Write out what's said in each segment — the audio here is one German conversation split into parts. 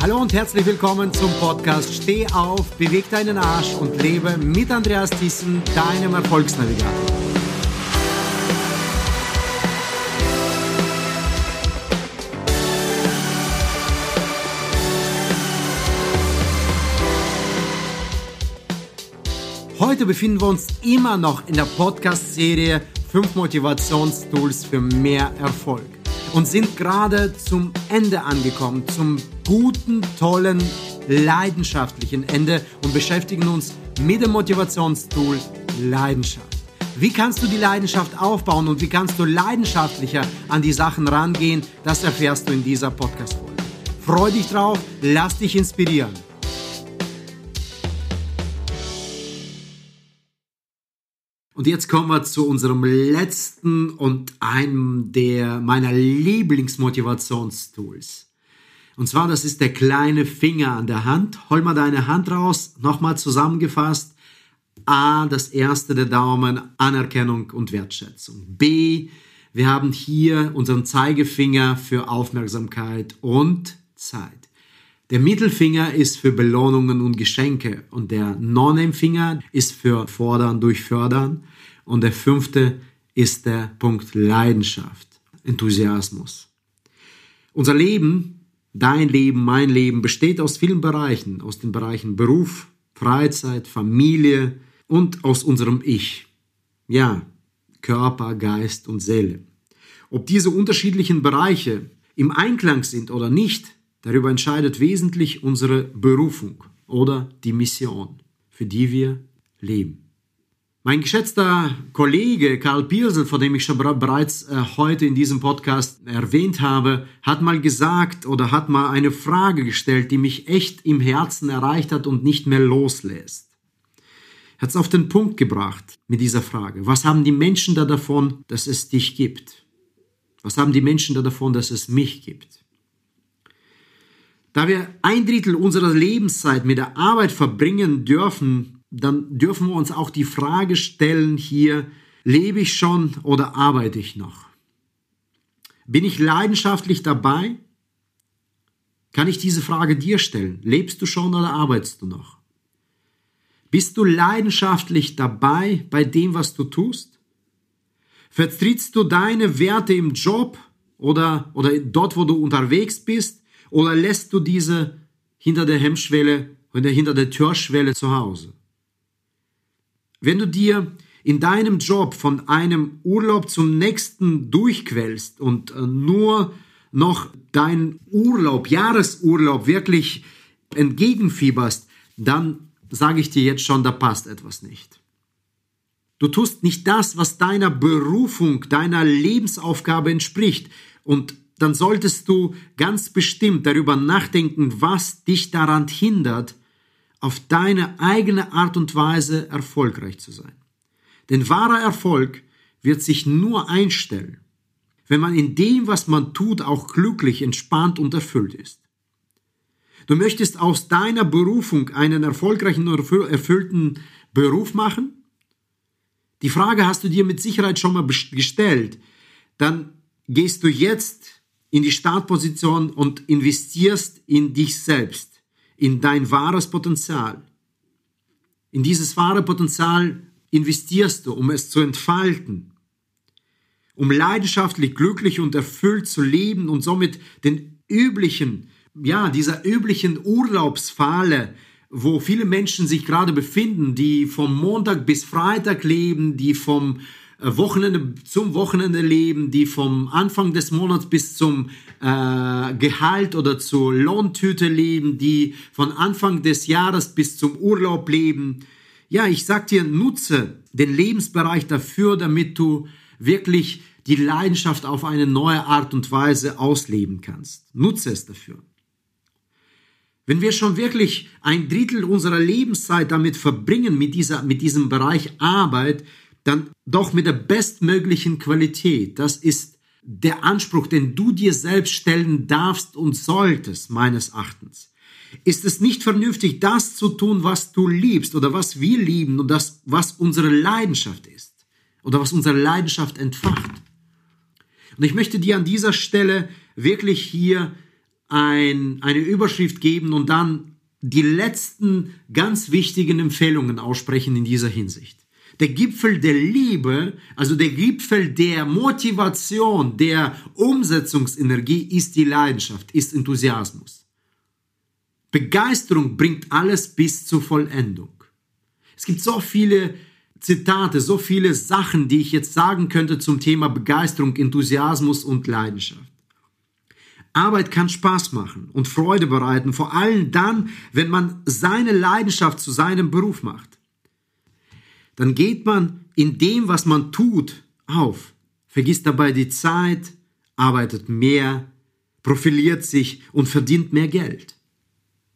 Hallo und herzlich willkommen zum Podcast Steh auf, beweg deinen Arsch und lebe mit Andreas Thyssen, deinem Erfolgsnavigator. Heute befinden wir uns immer noch in der Podcast-Serie 5 Motivationstools für mehr Erfolg und sind gerade zum Ende angekommen, zum guten, tollen, leidenschaftlichen Ende und beschäftigen uns mit dem Motivationstool Leidenschaft. Wie kannst du die Leidenschaft aufbauen und wie kannst du leidenschaftlicher an die Sachen rangehen, das erfährst du in dieser Podcast-Folge. Freu dich drauf, lass dich inspirieren. Und jetzt kommen wir zu unserem letzten und einem der meiner Lieblingsmotivationstools. Und zwar, das ist der kleine Finger an der Hand. Hol mal deine Hand raus. Nochmal zusammengefasst. A, das erste der Daumen, Anerkennung und Wertschätzung. B, wir haben hier unseren Zeigefinger für Aufmerksamkeit und Zeit. Der Mittelfinger ist für Belohnungen und Geschenke und der Non-Name-Finger ist für Fordern durch Fördern und der fünfte ist der Punkt Leidenschaft, Enthusiasmus. Unser Leben, dein Leben, mein Leben besteht aus vielen Bereichen, aus den Bereichen Beruf, Freizeit, Familie und aus unserem Ich. Ja, Körper, Geist und Seele. Ob diese unterschiedlichen Bereiche im Einklang sind oder nicht, Darüber entscheidet wesentlich unsere Berufung oder die Mission, für die wir leben. Mein geschätzter Kollege Karl Piersel, von dem ich schon bereits äh, heute in diesem Podcast erwähnt habe, hat mal gesagt oder hat mal eine Frage gestellt, die mich echt im Herzen erreicht hat und nicht mehr loslässt. Er hat es auf den Punkt gebracht mit dieser Frage. Was haben die Menschen da davon, dass es dich gibt? Was haben die Menschen da davon, dass es mich gibt? Da wir ein Drittel unserer Lebenszeit mit der Arbeit verbringen dürfen, dann dürfen wir uns auch die Frage stellen hier, lebe ich schon oder arbeite ich noch? Bin ich leidenschaftlich dabei? Kann ich diese Frage dir stellen? Lebst du schon oder arbeitest du noch? Bist du leidenschaftlich dabei bei dem, was du tust? Vertrittst du deine Werte im Job oder, oder dort, wo du unterwegs bist? Oder lässt du diese hinter der Hemmschwelle oder hinter der Türschwelle zu Hause? Wenn du dir in deinem Job von einem Urlaub zum nächsten durchquälst und äh, nur noch deinen Urlaub, Jahresurlaub wirklich entgegenfieberst, dann sage ich dir jetzt schon, da passt etwas nicht. Du tust nicht das, was deiner Berufung, deiner Lebensaufgabe entspricht. Und dann solltest du ganz bestimmt darüber nachdenken, was dich daran hindert, auf deine eigene Art und Weise erfolgreich zu sein. Denn wahrer Erfolg wird sich nur einstellen, wenn man in dem, was man tut, auch glücklich, entspannt und erfüllt ist. Du möchtest aus deiner Berufung einen erfolgreichen und erfüllten Beruf machen? Die Frage hast du dir mit Sicherheit schon mal gestellt. Dann gehst du jetzt in die Startposition und investierst in dich selbst, in dein wahres Potenzial. In dieses wahre Potenzial investierst du, um es zu entfalten, um leidenschaftlich, glücklich und erfüllt zu leben und somit den üblichen, ja, dieser üblichen Urlaubsfalle, wo viele Menschen sich gerade befinden, die vom Montag bis Freitag leben, die vom Wochenende zum Wochenende leben, die vom Anfang des Monats bis zum äh, Gehalt oder zur Lohntüte leben, die von Anfang des Jahres bis zum Urlaub leben. Ja, ich sag dir, nutze den Lebensbereich dafür, damit du wirklich die Leidenschaft auf eine neue Art und Weise ausleben kannst. Nutze es dafür. Wenn wir schon wirklich ein Drittel unserer Lebenszeit damit verbringen, mit, dieser, mit diesem Bereich Arbeit, dann doch mit der bestmöglichen Qualität. Das ist der Anspruch, den du dir selbst stellen darfst und solltest, meines Erachtens. Ist es nicht vernünftig, das zu tun, was du liebst oder was wir lieben und das, was unsere Leidenschaft ist oder was unsere Leidenschaft entfacht? Und ich möchte dir an dieser Stelle wirklich hier ein, eine Überschrift geben und dann die letzten ganz wichtigen Empfehlungen aussprechen in dieser Hinsicht. Der Gipfel der Liebe, also der Gipfel der Motivation, der Umsetzungsenergie ist die Leidenschaft, ist Enthusiasmus. Begeisterung bringt alles bis zur Vollendung. Es gibt so viele Zitate, so viele Sachen, die ich jetzt sagen könnte zum Thema Begeisterung, Enthusiasmus und Leidenschaft. Arbeit kann Spaß machen und Freude bereiten, vor allem dann, wenn man seine Leidenschaft zu seinem Beruf macht. Dann geht man in dem, was man tut, auf, vergisst dabei die Zeit, arbeitet mehr, profiliert sich und verdient mehr Geld.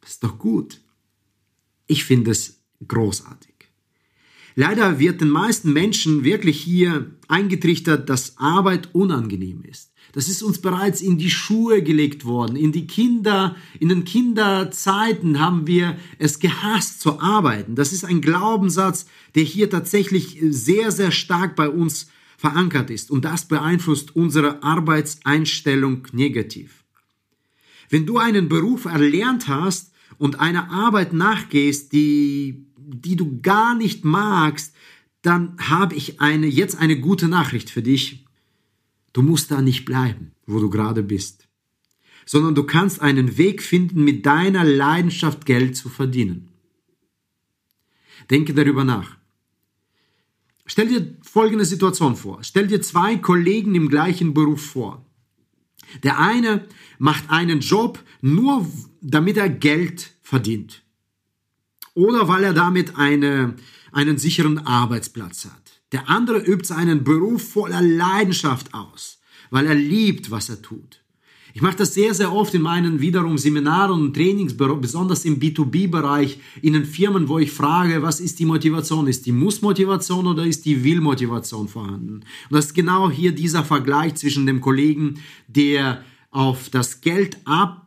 Das ist doch gut. Ich finde es großartig. Leider wird den meisten Menschen wirklich hier eingetrichtert, dass Arbeit unangenehm ist. Das ist uns bereits in die Schuhe gelegt worden. In die Kinder, in den Kinderzeiten haben wir es gehasst zu arbeiten. Das ist ein Glaubenssatz, der hier tatsächlich sehr, sehr stark bei uns verankert ist. Und das beeinflusst unsere Arbeitseinstellung negativ. Wenn du einen Beruf erlernt hast und einer Arbeit nachgehst, die die du gar nicht magst, dann habe ich eine, jetzt eine gute Nachricht für dich. Du musst da nicht bleiben, wo du gerade bist, sondern du kannst einen Weg finden, mit deiner Leidenschaft Geld zu verdienen. Denke darüber nach. Stell dir folgende Situation vor. Stell dir zwei Kollegen im gleichen Beruf vor. Der eine macht einen Job nur, damit er Geld verdient oder weil er damit eine, einen sicheren Arbeitsplatz hat. Der andere übt seinen Beruf voller Leidenschaft aus, weil er liebt, was er tut. Ich mache das sehr, sehr oft in meinen wiederum Seminaren und Trainings, besonders im B2B-Bereich, in den Firmen, wo ich frage, was ist die Motivation? Ist die Muss-Motivation oder ist die Will-Motivation vorhanden? Und das ist genau hier dieser Vergleich zwischen dem Kollegen, der auf das Geld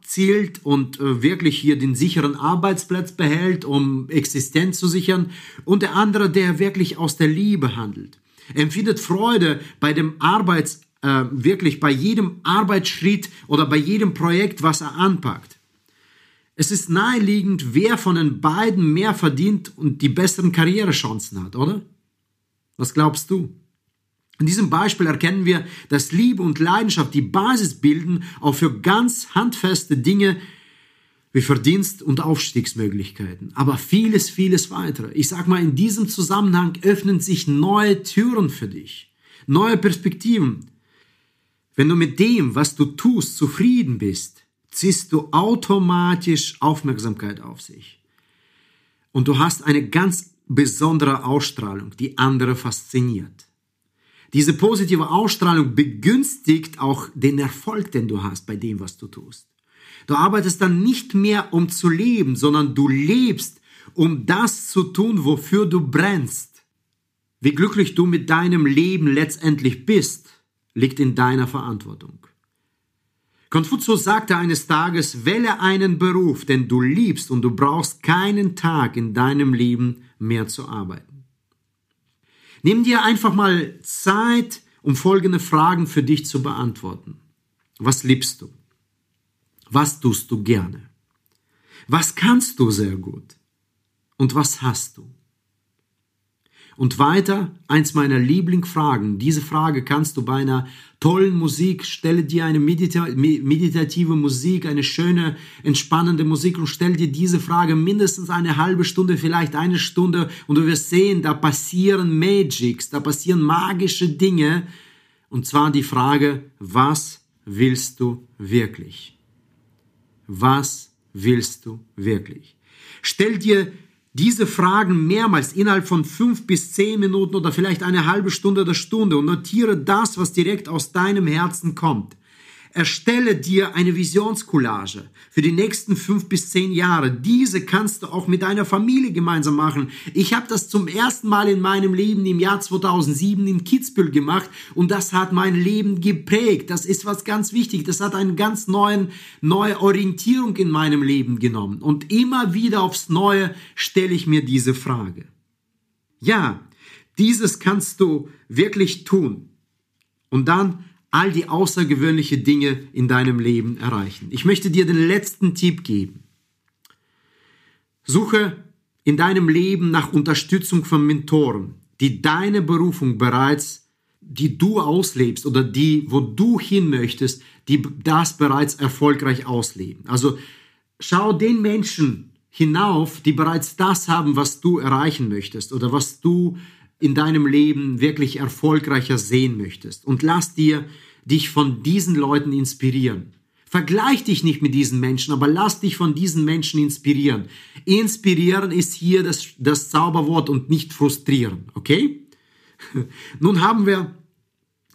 abzielt und äh, wirklich hier den sicheren Arbeitsplatz behält, um Existenz zu sichern, und der andere, der wirklich aus der Liebe handelt. Empfindet Freude bei dem Arbeits, äh, wirklich bei jedem Arbeitsschritt oder bei jedem Projekt, was er anpackt. Es ist naheliegend, wer von den beiden mehr verdient und die besseren Karrierechancen hat, oder? Was glaubst du? In diesem Beispiel erkennen wir, dass Liebe und Leidenschaft die Basis bilden, auch für ganz handfeste Dinge wie Verdienst und Aufstiegsmöglichkeiten. Aber vieles, vieles weitere. Ich sag mal, in diesem Zusammenhang öffnen sich neue Türen für dich, neue Perspektiven. Wenn du mit dem, was du tust, zufrieden bist, ziehst du automatisch Aufmerksamkeit auf sich. Und du hast eine ganz besondere Ausstrahlung, die andere fasziniert. Diese positive Ausstrahlung begünstigt auch den Erfolg, den du hast bei dem, was du tust. Du arbeitest dann nicht mehr, um zu leben, sondern du lebst, um das zu tun, wofür du brennst. Wie glücklich du mit deinem Leben letztendlich bist, liegt in deiner Verantwortung. Konfuzius sagte eines Tages, wähle einen Beruf, den du liebst und du brauchst keinen Tag in deinem Leben mehr zu arbeiten. Nimm dir einfach mal Zeit, um folgende Fragen für dich zu beantworten. Was liebst du? Was tust du gerne? Was kannst du sehr gut? Und was hast du? Und weiter, eins meiner Lieblingsfragen. Diese Frage kannst du bei einer tollen Musik, stelle dir eine medita meditative Musik, eine schöne, entspannende Musik und stell dir diese Frage mindestens eine halbe Stunde, vielleicht eine Stunde und du wirst sehen, da passieren Magics, da passieren magische Dinge. Und zwar die Frage, was willst du wirklich? Was willst du wirklich? Stell dir diese Fragen mehrmals innerhalb von fünf bis zehn Minuten oder vielleicht eine halbe Stunde oder Stunde und notiere das, was direkt aus deinem Herzen kommt. Erstelle dir eine Visionscollage für die nächsten fünf bis zehn Jahre. Diese kannst du auch mit deiner Familie gemeinsam machen. Ich habe das zum ersten Mal in meinem Leben im Jahr 2007 in Kitzbühel gemacht und das hat mein Leben geprägt. Das ist was ganz wichtig. Das hat eine ganz neuen, neue Orientierung in meinem Leben genommen. Und immer wieder aufs Neue stelle ich mir diese Frage. Ja, dieses kannst du wirklich tun. Und dann all die außergewöhnlichen Dinge in deinem Leben erreichen. Ich möchte dir den letzten Tipp geben. Suche in deinem Leben nach Unterstützung von Mentoren, die deine Berufung bereits, die du auslebst oder die, wo du hin möchtest, die das bereits erfolgreich ausleben. Also schau den Menschen hinauf, die bereits das haben, was du erreichen möchtest oder was du in deinem Leben wirklich erfolgreicher sehen möchtest. Und lass dir dich von diesen Leuten inspirieren. Vergleich dich nicht mit diesen Menschen, aber lass dich von diesen Menschen inspirieren. Inspirieren ist hier das, das Zauberwort und nicht frustrieren, okay? Nun haben wir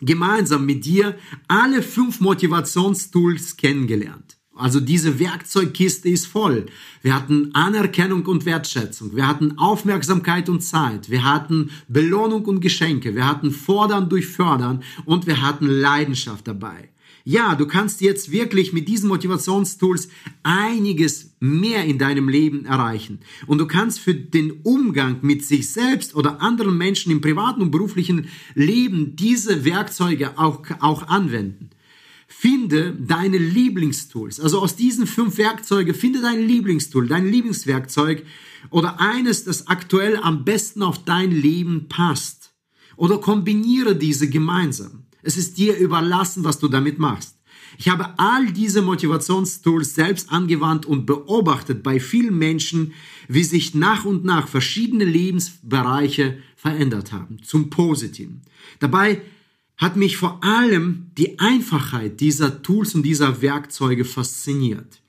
gemeinsam mit dir alle fünf Motivationstools kennengelernt. Also diese Werkzeugkiste ist voll. Wir hatten Anerkennung und Wertschätzung. Wir hatten Aufmerksamkeit und Zeit. Wir hatten Belohnung und Geschenke. Wir hatten Fordern durch Fördern und wir hatten Leidenschaft dabei. Ja, du kannst jetzt wirklich mit diesen Motivationstools einiges mehr in deinem Leben erreichen. Und du kannst für den Umgang mit sich selbst oder anderen Menschen im privaten und beruflichen Leben diese Werkzeuge auch, auch anwenden. Finde deine Lieblingstools. Also aus diesen fünf Werkzeugen, finde dein Lieblingstool, dein Lieblingswerkzeug oder eines, das aktuell am besten auf dein Leben passt. Oder kombiniere diese gemeinsam. Es ist dir überlassen, was du damit machst. Ich habe all diese Motivationstools selbst angewandt und beobachtet bei vielen Menschen, wie sich nach und nach verschiedene Lebensbereiche verändert haben, zum Positiven. Dabei hat mich vor allem die Einfachheit dieser Tools und dieser Werkzeuge fasziniert.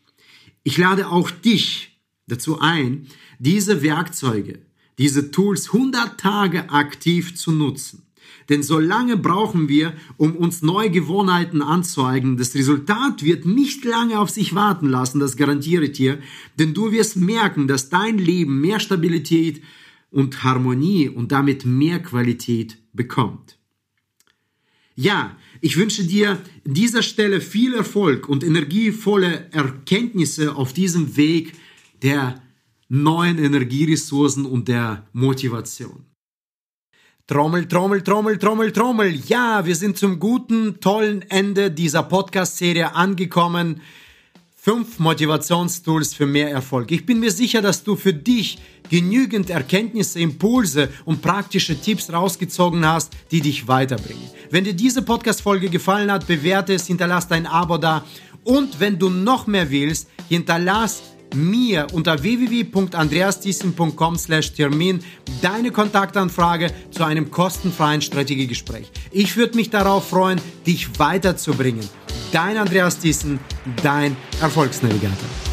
Ich lade auch dich dazu ein, diese Werkzeuge, diese Tools 100 Tage aktiv zu nutzen. Denn so lange brauchen wir, um uns neue Gewohnheiten anzueignen. Das Resultat wird nicht lange auf sich warten lassen, das garantiere ich dir. Denn du wirst merken, dass dein Leben mehr Stabilität und Harmonie und damit mehr Qualität bekommt. Ja, ich wünsche dir an dieser Stelle viel Erfolg und energievolle Erkenntnisse auf diesem Weg der neuen Energieressourcen und der Motivation. Trommel, Trommel, Trommel, Trommel, Trommel. Ja, wir sind zum guten, tollen Ende dieser Podcast-Serie angekommen. Fünf Motivationstools für mehr Erfolg. Ich bin mir sicher, dass du für dich genügend Erkenntnisse, Impulse und praktische Tipps rausgezogen hast, die dich weiterbringen. Wenn dir diese Podcast-Folge gefallen hat, bewerte es, hinterlass dein Abo da. Und wenn du noch mehr willst, hinterlass mir unter www.andreasthiessen.com/termin deine Kontaktanfrage zu einem kostenfreien Strategiegespräch. Ich würde mich darauf freuen, dich weiterzubringen. Dein Andreas Thiessen, dein Erfolgsnavigator.